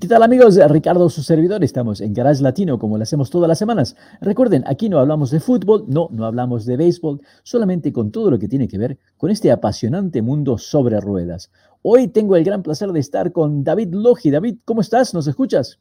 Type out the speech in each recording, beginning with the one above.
¿Qué tal amigos? Ricardo, su servidor. Estamos en Garage Latino como lo hacemos todas las semanas. Recuerden, aquí no hablamos de fútbol, no, no hablamos de béisbol, solamente con todo lo que tiene que ver con este apasionante mundo sobre ruedas. Hoy tengo el gran placer de estar con David Logi. David, ¿cómo estás? ¿Nos escuchas?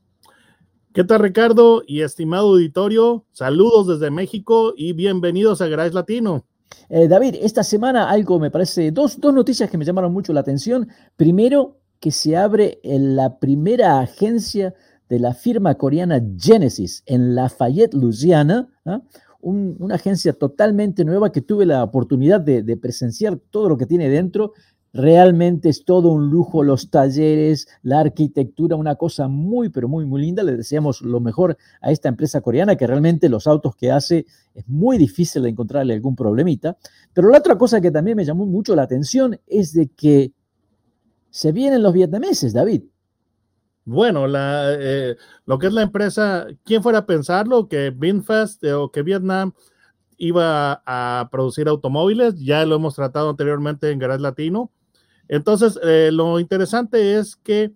¿Qué tal Ricardo y estimado auditorio? Saludos desde México y bienvenidos a Garage Latino. Eh, David, esta semana algo me parece, dos, dos noticias que me llamaron mucho la atención. Primero, que se abre en la primera agencia de la firma coreana Genesis en Lafayette, Louisiana, ¿ah? una agencia totalmente nueva que tuve la oportunidad de, de, presenciar todo lo que tiene dentro. Realmente es todo un lujo, los talleres, la arquitectura, una cosa muy, pero muy, muy linda. Le deseamos lo mejor a esta empresa coreana, que realmente los autos que hace es muy difícil encontrarle algún problemita. Pero la otra cosa que también me llamó mucho la atención es de que se vienen los vietnameses, David. Bueno, la, eh, lo que es la empresa, ¿quién fuera a pensarlo? Que Binfast eh, o que Vietnam iba a producir automóviles, ya lo hemos tratado anteriormente en Garage Latino. Entonces, eh, lo interesante es que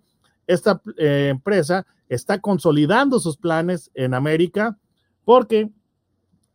esta empresa está consolidando sus planes en América porque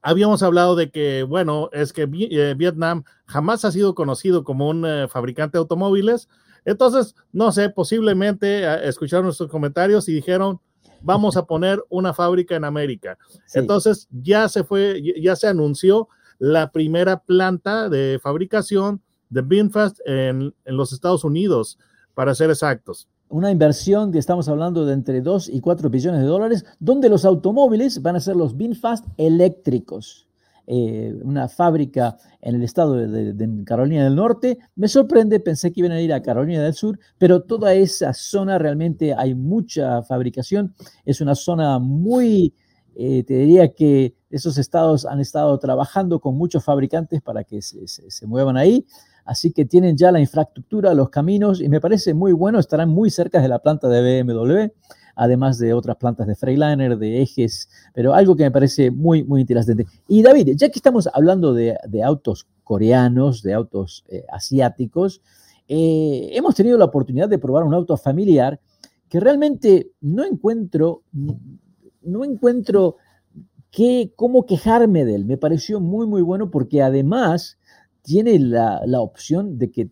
habíamos hablado de que, bueno, es que Vietnam jamás ha sido conocido como un fabricante de automóviles, entonces, no sé, posiblemente eh, escucharon nuestros comentarios y dijeron, vamos a poner una fábrica en América. Sí. Entonces, ya se fue, ya se anunció la primera planta de fabricación de Binfast en, en los Estados Unidos, para ser exactos una inversión que estamos hablando de entre 2 y 4 billones de dólares, donde los automóviles van a ser los Binfast eléctricos eh, una fábrica en el estado de, Carolina del Norte. Me sorprende, pensé que iban a ir a Carolina del Sur, pero toda esa zona realmente hay mucha fabricación. Es una zona muy, eh, te diría que esos estados han estado trabajando con muchos fabricantes para que se, se, se muevan ahí. Así que tienen ya la infraestructura, los caminos, y me parece muy bueno, estarán muy cerca de la planta de BMW además de otras plantas de Freightliner, de ejes, pero algo que me parece muy, muy interesante. Y David, ya que estamos hablando de, de autos coreanos, de autos eh, asiáticos, eh, hemos tenido la oportunidad de probar un auto familiar que realmente no encuentro, no encuentro qué, cómo quejarme de él. Me pareció muy, muy bueno porque además tiene la, la opción de que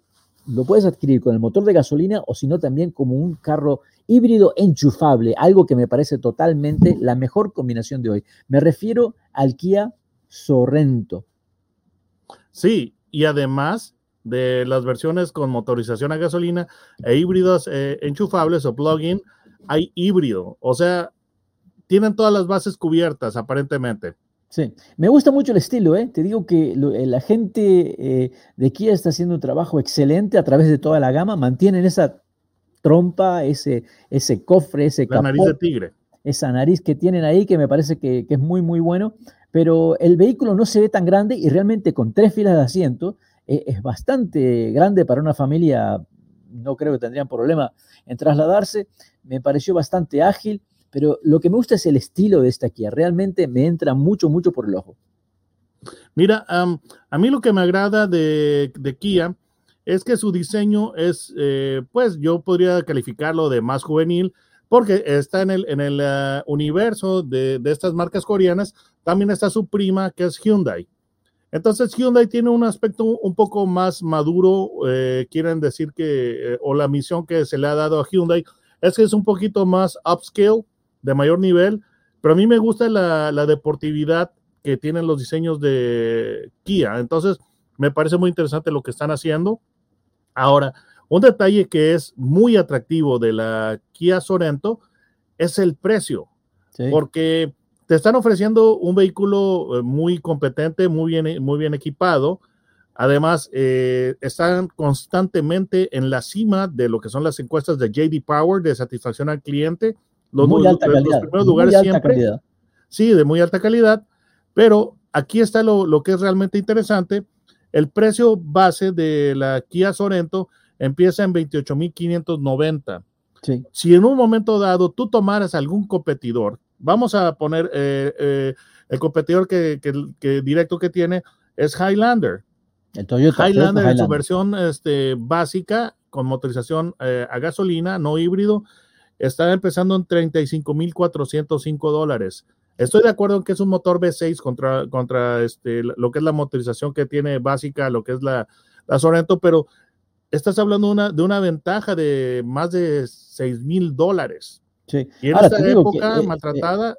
lo puedes adquirir con el motor de gasolina o si no también como un carro híbrido enchufable, algo que me parece totalmente la mejor combinación de hoy. Me refiero al Kia Sorrento. Sí, y además de las versiones con motorización a gasolina e híbridos eh, enchufables o plug-in, hay híbrido, o sea, tienen todas las bases cubiertas aparentemente. Sí, me gusta mucho el estilo, ¿eh? te digo que lo, la gente eh, de Kia está haciendo un trabajo excelente a través de toda la gama, mantienen esa trompa, ese, ese cofre, ese La capó, nariz de tigre. Esa nariz que tienen ahí que me parece que, que, es muy, muy bueno. Pero el vehículo no se ve tan grande y realmente con tres filas de asiento eh, es bastante grande para una familia. No creo que tendrían problema en trasladarse. Me pareció bastante ágil, pero lo que me gusta es el estilo de esta Kia. Realmente me entra mucho, mucho por el ojo. Mira, um, a mí lo que me agrada de, Kia es que su diseño es, eh, pues yo podría calificarlo de más juvenil, porque está en el, en el uh, universo de, de, estas marcas coreanas, también está su prima, que es Hyundai. Entonces Hyundai tiene un aspecto un poco más maduro, eh, quieren decir que, eh, o la misión que se le ha dado a Hyundai es que es un poquito más upscale, de mayor nivel, pero a mí me gusta la, la deportividad que tienen los diseños de Kia. Entonces, me parece muy interesante lo que están haciendo. Ahora, un detalle que es muy atractivo de la Kia Sorento es el precio, sí. porque te están ofreciendo un vehículo eh, muy competente, muy bien, muy bien equipado. Además, eh, están constantemente en la cima de lo que son las encuestas de JD Power de satisfacción al cliente. Los, muy alta calidad, los primeros lugares muy alta siempre. Calidad. sí, de muy alta calidad, pero aquí está lo, lo que es realmente interesante. El precio base de la Kia Sorento empieza en 28.590. Sí. Si en un momento dado tú tomaras algún competidor, vamos a poner eh, eh, el competidor que, que, que directo que tiene es Highlander. El Toyota. Highlander Toyota en su versión este, básica con motorización eh, a gasolina, no híbrido, está empezando en 35.405 dólares. Estoy de acuerdo en que es un motor V6 contra, contra este, lo que es la motorización que tiene básica, lo que es la, la Sorento, pero estás hablando de una, de una ventaja de más de 6 mil dólares. Sí. Y en Ahora, esta época que, eh, maltratada,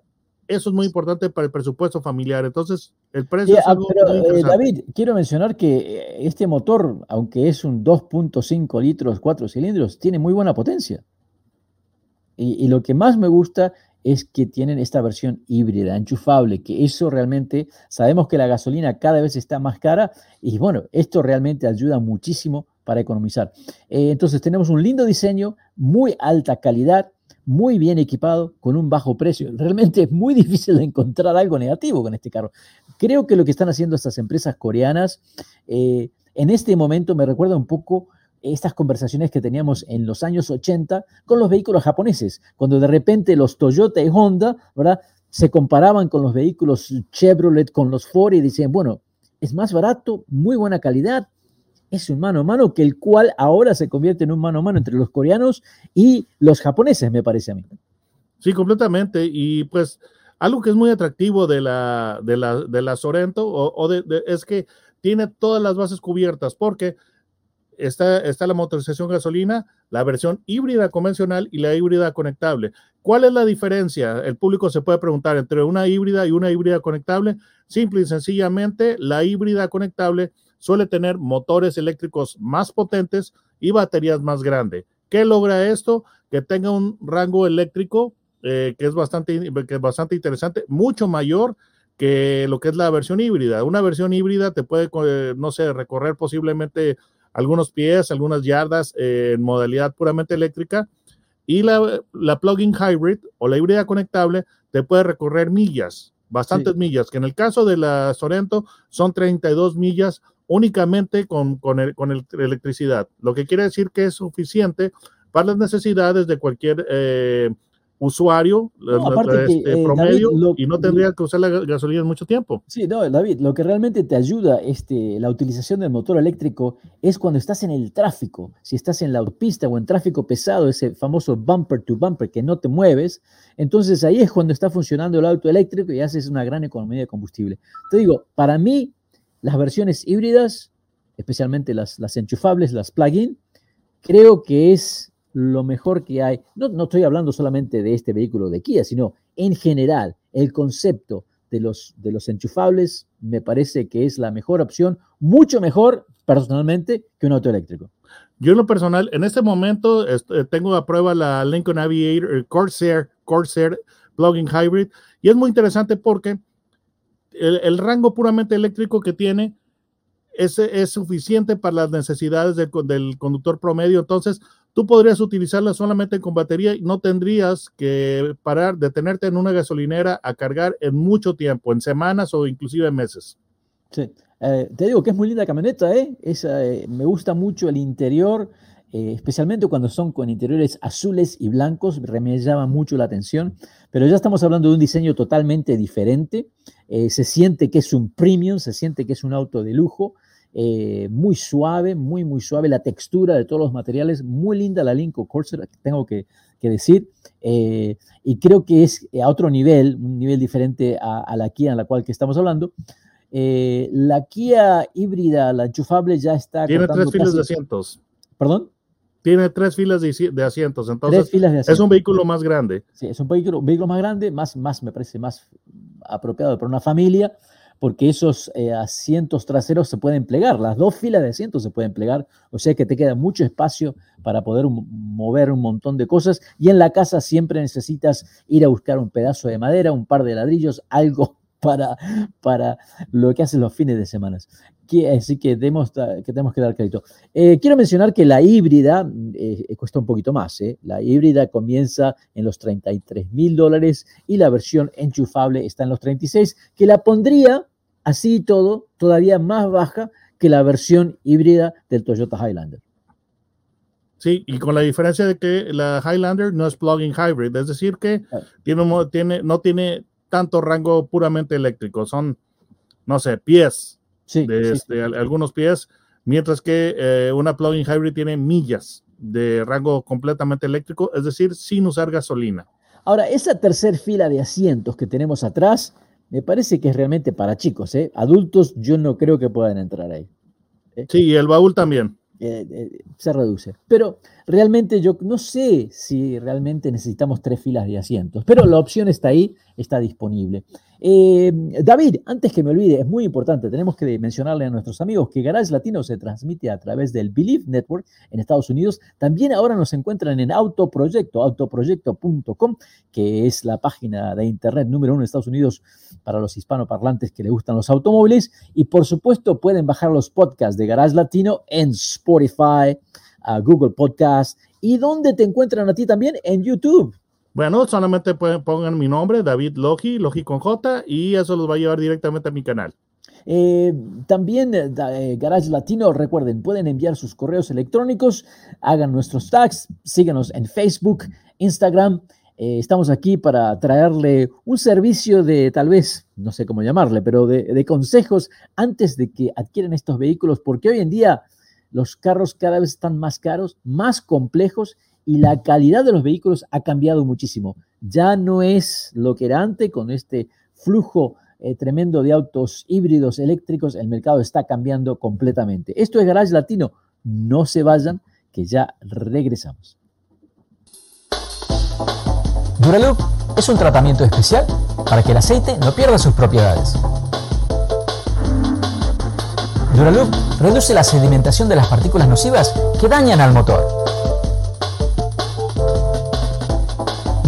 eso es muy importante para el presupuesto familiar. Entonces, el precio es ah, algo pero, muy eh. David, quiero mencionar que eh, este motor, aunque es un 2.5 litros, 4 cilindros, tiene muy buena potencia. Y, lo que más me gusta es que tienen esta versión híbrida, enchufable, que eso realmente, sabemos que la gasolina cada vez está más cara y bueno, esto realmente ayuda muchísimo para economizar. Eh, entonces tenemos un lindo diseño, muy alta calidad, muy bien equipado, con un bajo precio. Realmente es muy difícil de encontrar algo negativo con este carro. Creo que lo que están haciendo estas empresas coreanas eh, en este momento me recuerda un poco estas conversaciones que teníamos en los años 80 con los vehículos japoneses, cuando de repente los Toyota y Honda, ¿verdad? Se comparaban con los vehículos Chevrolet, con los Ford y decían, bueno, es más barato, muy buena calidad, es un mano a mano que el cual ahora se convierte en un mano a mano entre los coreanos y los japoneses, me parece a mí. Sí, completamente. Y pues algo que es muy atractivo de la, de la, de la Sorento o, de, es que tiene todas las bases cubiertas porque está, está la motorización gasolina, la versión híbrida convencional y la híbrida conectable. ¿Cuál es la diferencia? El público se puede preguntar entre una híbrida y una híbrida conectable. Simple y sencillamente, la híbrida conectable suele tener motores eléctricos más potentes y baterías más grandes. ¿Qué logra esto? Que tenga un rango eléctrico eh, que, es bastante, que es bastante interesante, mucho mayor que lo que es la versión híbrida. Una versión híbrida te puede, eh, no sé, recorrer posiblemente algunos pies, algunas yardas eh, en modalidad puramente eléctrica. Y la, la plug-in hybrid o la híbrida conectable te puede recorrer millas, bastantes sí. millas, que en el caso de la Sorento son 32 millas únicamente con, con, el, con el, electricidad, lo que quiere decir que es suficiente para las necesidades de cualquier eh, usuario no, este, que, eh, promedio David, lo, y no tendría que usar la gasolina en mucho tiempo. Sí, no, David, lo que realmente te ayuda este, la utilización del motor eléctrico es cuando estás en el tráfico, si estás en la autopista o en tráfico pesado, ese famoso bumper to bumper que no te mueves, entonces ahí es cuando está funcionando el auto eléctrico y haces una gran economía de combustible. Te digo, para mí, las versiones híbridas, especialmente las, las enchufables, las plug-in, creo que es lo mejor que hay. No, no, estoy hablando solamente de este vehículo de Kia, sino en general, el concepto de los, de los enchufables me parece que es la mejor opción, mucho mejor personalmente que un auto eléctrico. Yo en lo personal, en este momento tengo a prueba la Lincoln Aviator, el Corsair, Corsair Plug-in Hybrid, y es muy interesante porque el, el rango puramente eléctrico que tiene es, es, suficiente para las necesidades del, del, conductor promedio. Entonces, tú podrías utilizarla solamente con batería y no tendrías que parar, detenerte en una gasolinera a cargar en mucho tiempo, en semanas o inclusive meses. Sí, eh, te digo que es muy linda camioneta, ¿eh? Es, eh, me gusta mucho el interior, eh, especialmente cuando son con interiores azules y blancos, me llama mucho la atención, pero ya estamos hablando de un diseño totalmente diferente, eh, se siente que es un premium, se siente que es un auto de lujo, eh, muy suave, muy, muy suave, la textura de todos los materiales, muy linda la Lincoln Corsair, tengo que, que decir, eh, y creo que es a otro nivel, un nivel diferente a, a la Kia en la cual que estamos hablando. Eh, la Kia híbrida, la enchufable, ya está. Tiene tres filas casi... de asientos. ¿Perdón? Tiene tres filas de, de asientos, entonces de asientos. es un vehículo más grande. Sí, es un vehículo, un vehículo más grande, más, más, me parece más apropiado para una familia porque esos eh, asientos traseros se pueden plegar, las dos filas de asientos se pueden plegar, o sea que te queda mucho espacio para poder mover un montón de cosas y en la casa siempre necesitas ir a buscar un pedazo de madera, un par de ladrillos, algo para, para lo que haces los fines de semana. Que, así que, demos, que tenemos que dar crédito. Eh, quiero mencionar que la híbrida eh, cuesta un poquito más. ¿eh? La híbrida comienza en los 33 mil dólares y la versión enchufable está en los 36, que la pondría así y todo todavía más baja que la versión híbrida del Toyota Highlander. Sí, y con la diferencia de que la Highlander no es plug-in hybrid, es decir, que tiene, tiene, no tiene tanto rango puramente eléctrico, son, no sé, pies, de, este, algunos pies, mientras que eh, una plug-in hybrid tiene millas de rango completamente eléctrico, es decir, sin usar gasolina. Ahora, esa tercera fila de asientos que tenemos atrás, me parece que es realmente para chicos, ¿eh? Adultos yo no creo que puedan entrar ahí. ¿eh? Sí, y el baúl también. Eh, eh, se reduce. Pero realmente yo no sé si realmente necesitamos tres filas de asientos, pero la opción está ahí, está disponible. Eh, David, antes que me olvide, es muy importante, tenemos que mencionarle a nuestros amigos que Garage Latino se transmite a través del Believe Network en Estados Unidos. También ahora nos encuentran en Autoproyecto, autoproyecto.com, que es la página de internet número uno en Estados Unidos para los hispanoparlantes que le gustan los automóviles. Y por supuesto pueden bajar los podcasts de Garage Latino en Spotify, Google Podcast. ¿Y dónde te encuentran a ti también? En YouTube. Bueno, solamente pongan mi nombre, David Logi, Logi con J, y eso los va a llevar directamente a mi canal. Eh, también eh, eh, Garage Latino, recuerden, pueden enviar sus correos electrónicos, hagan nuestros tags, síganos en Facebook, Instagram. estamos aquí para traerle un servicio de tal vez, no sé cómo llamarle, pero de, de consejos antes de que adquieran estos vehículos, porque hoy en día los carros cada vez están más caros, más complejos y la calidad de los vehículos ha cambiado muchísimo. Ya no es lo que era antes con este flujo eh, tremendo de autos híbridos eléctricos, el mercado está cambiando completamente. Esto es Garage Latino, no se vayan, que ya regresamos. Duraloop es un tratamiento especial para que el aceite no pierda sus propiedades. Duraloop reduce la sedimentación de las partículas nocivas que dañan al motor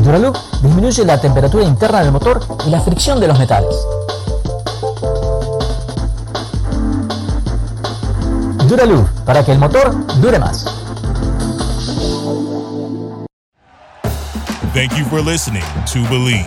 Duraloop disminuye la temperatura interna del motor y la fricción de los metales. Duraloop, para que el motor dure más. Thank you for listening to Believe.